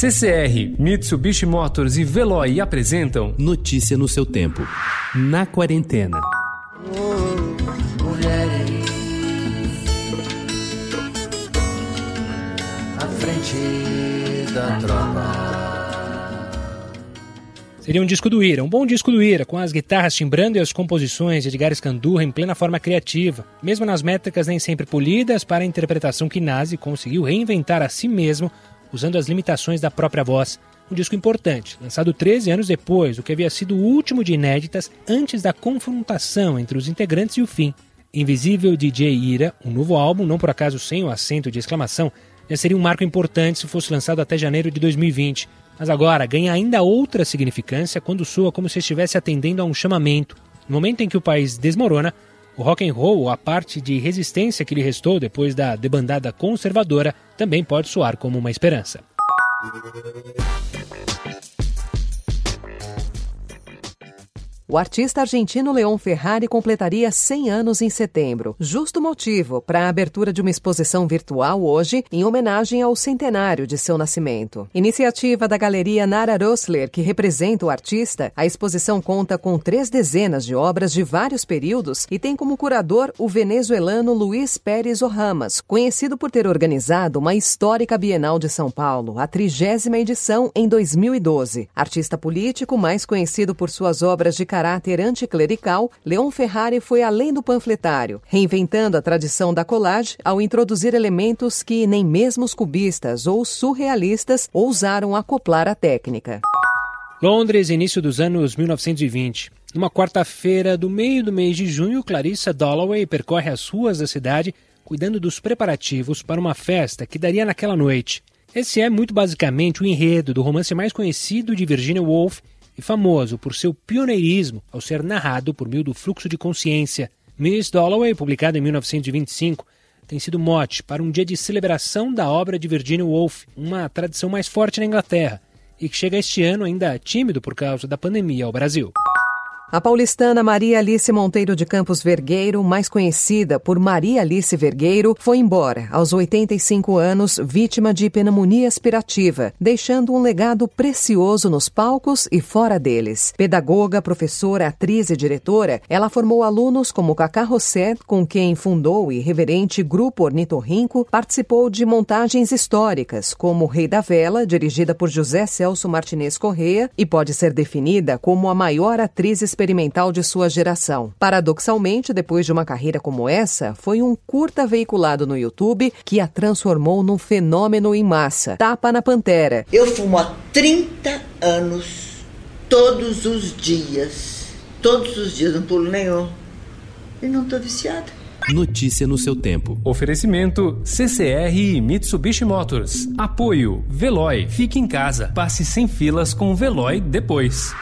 CCR, Mitsubishi Motors e Veloy apresentam Notícia no seu tempo. Na quarentena. Oh, mulheres à frente da tropa. Seria um disco do Ira, um bom disco do Ira, com as guitarras timbrando e as composições de Edgar Scandurra em plena forma criativa, mesmo nas métricas nem sempre polidas para a interpretação que Nazi conseguiu reinventar a si mesmo usando as limitações da própria voz. Um disco importante, lançado 13 anos depois, o que havia sido o último de inéditas antes da confrontação entre os integrantes e o fim. Invisível DJ Ira, um novo álbum, não por acaso sem o acento de exclamação, já seria um marco importante se fosse lançado até janeiro de 2020. Mas agora ganha ainda outra significância quando soa como se estivesse atendendo a um chamamento. No momento em que o país desmorona, o rock and roll, a parte de resistência que lhe restou depois da debandada conservadora, também pode soar como uma esperança. O artista argentino Leon Ferrari completaria 100 anos em setembro. Justo motivo para a abertura de uma exposição virtual hoje em homenagem ao centenário de seu nascimento. Iniciativa da Galeria Nara Rosler, que representa o artista, a exposição conta com três dezenas de obras de vários períodos e tem como curador o venezuelano Luiz Pérez Orramas, conhecido por ter organizado uma histórica Bienal de São Paulo, a trigésima edição em 2012. Artista político mais conhecido por suas obras de caráter anticlerical, Leon Ferrari foi além do panfletário, reinventando a tradição da collage ao introduzir elementos que nem mesmo os cubistas ou surrealistas ousaram acoplar à técnica. Londres, início dos anos 1920. Numa quarta-feira do meio do mês de junho, Clarissa Dalloway percorre as ruas da cidade cuidando dos preparativos para uma festa que daria naquela noite. Esse é muito basicamente o enredo do romance mais conhecido de Virginia Woolf e famoso por seu pioneirismo ao ser narrado por meio do fluxo de consciência. Miss Dalloway, publicado em 1925, tem sido mote para um dia de celebração da obra de Virginia Woolf, uma tradição mais forte na Inglaterra, e que chega este ano ainda tímido por causa da pandemia ao Brasil. A paulistana Maria Alice Monteiro de Campos Vergueiro, mais conhecida por Maria Alice Vergueiro, foi embora aos 85 anos, vítima de pneumonia aspirativa, deixando um legado precioso nos palcos e fora deles. Pedagoga, professora, atriz e diretora, ela formou alunos como Cacá Rossé, com quem fundou o irreverente Grupo Ornitorrinco, participou de montagens históricas, como Rei da Vela, dirigida por José Celso Martinez Correia, e pode ser definida como a maior atriz experimental de sua geração. Paradoxalmente, depois de uma carreira como essa, foi um curta veiculado no YouTube que a transformou num fenômeno em massa. Tapa na Pantera. Eu fumo há 30 anos, todos os dias. Todos os dias, não pulo nenhum. E não estou viciada. Notícia no seu tempo. Oferecimento CCR e Mitsubishi Motors. Apoio Veloy. Fique em casa. Passe sem filas com o Veloy depois.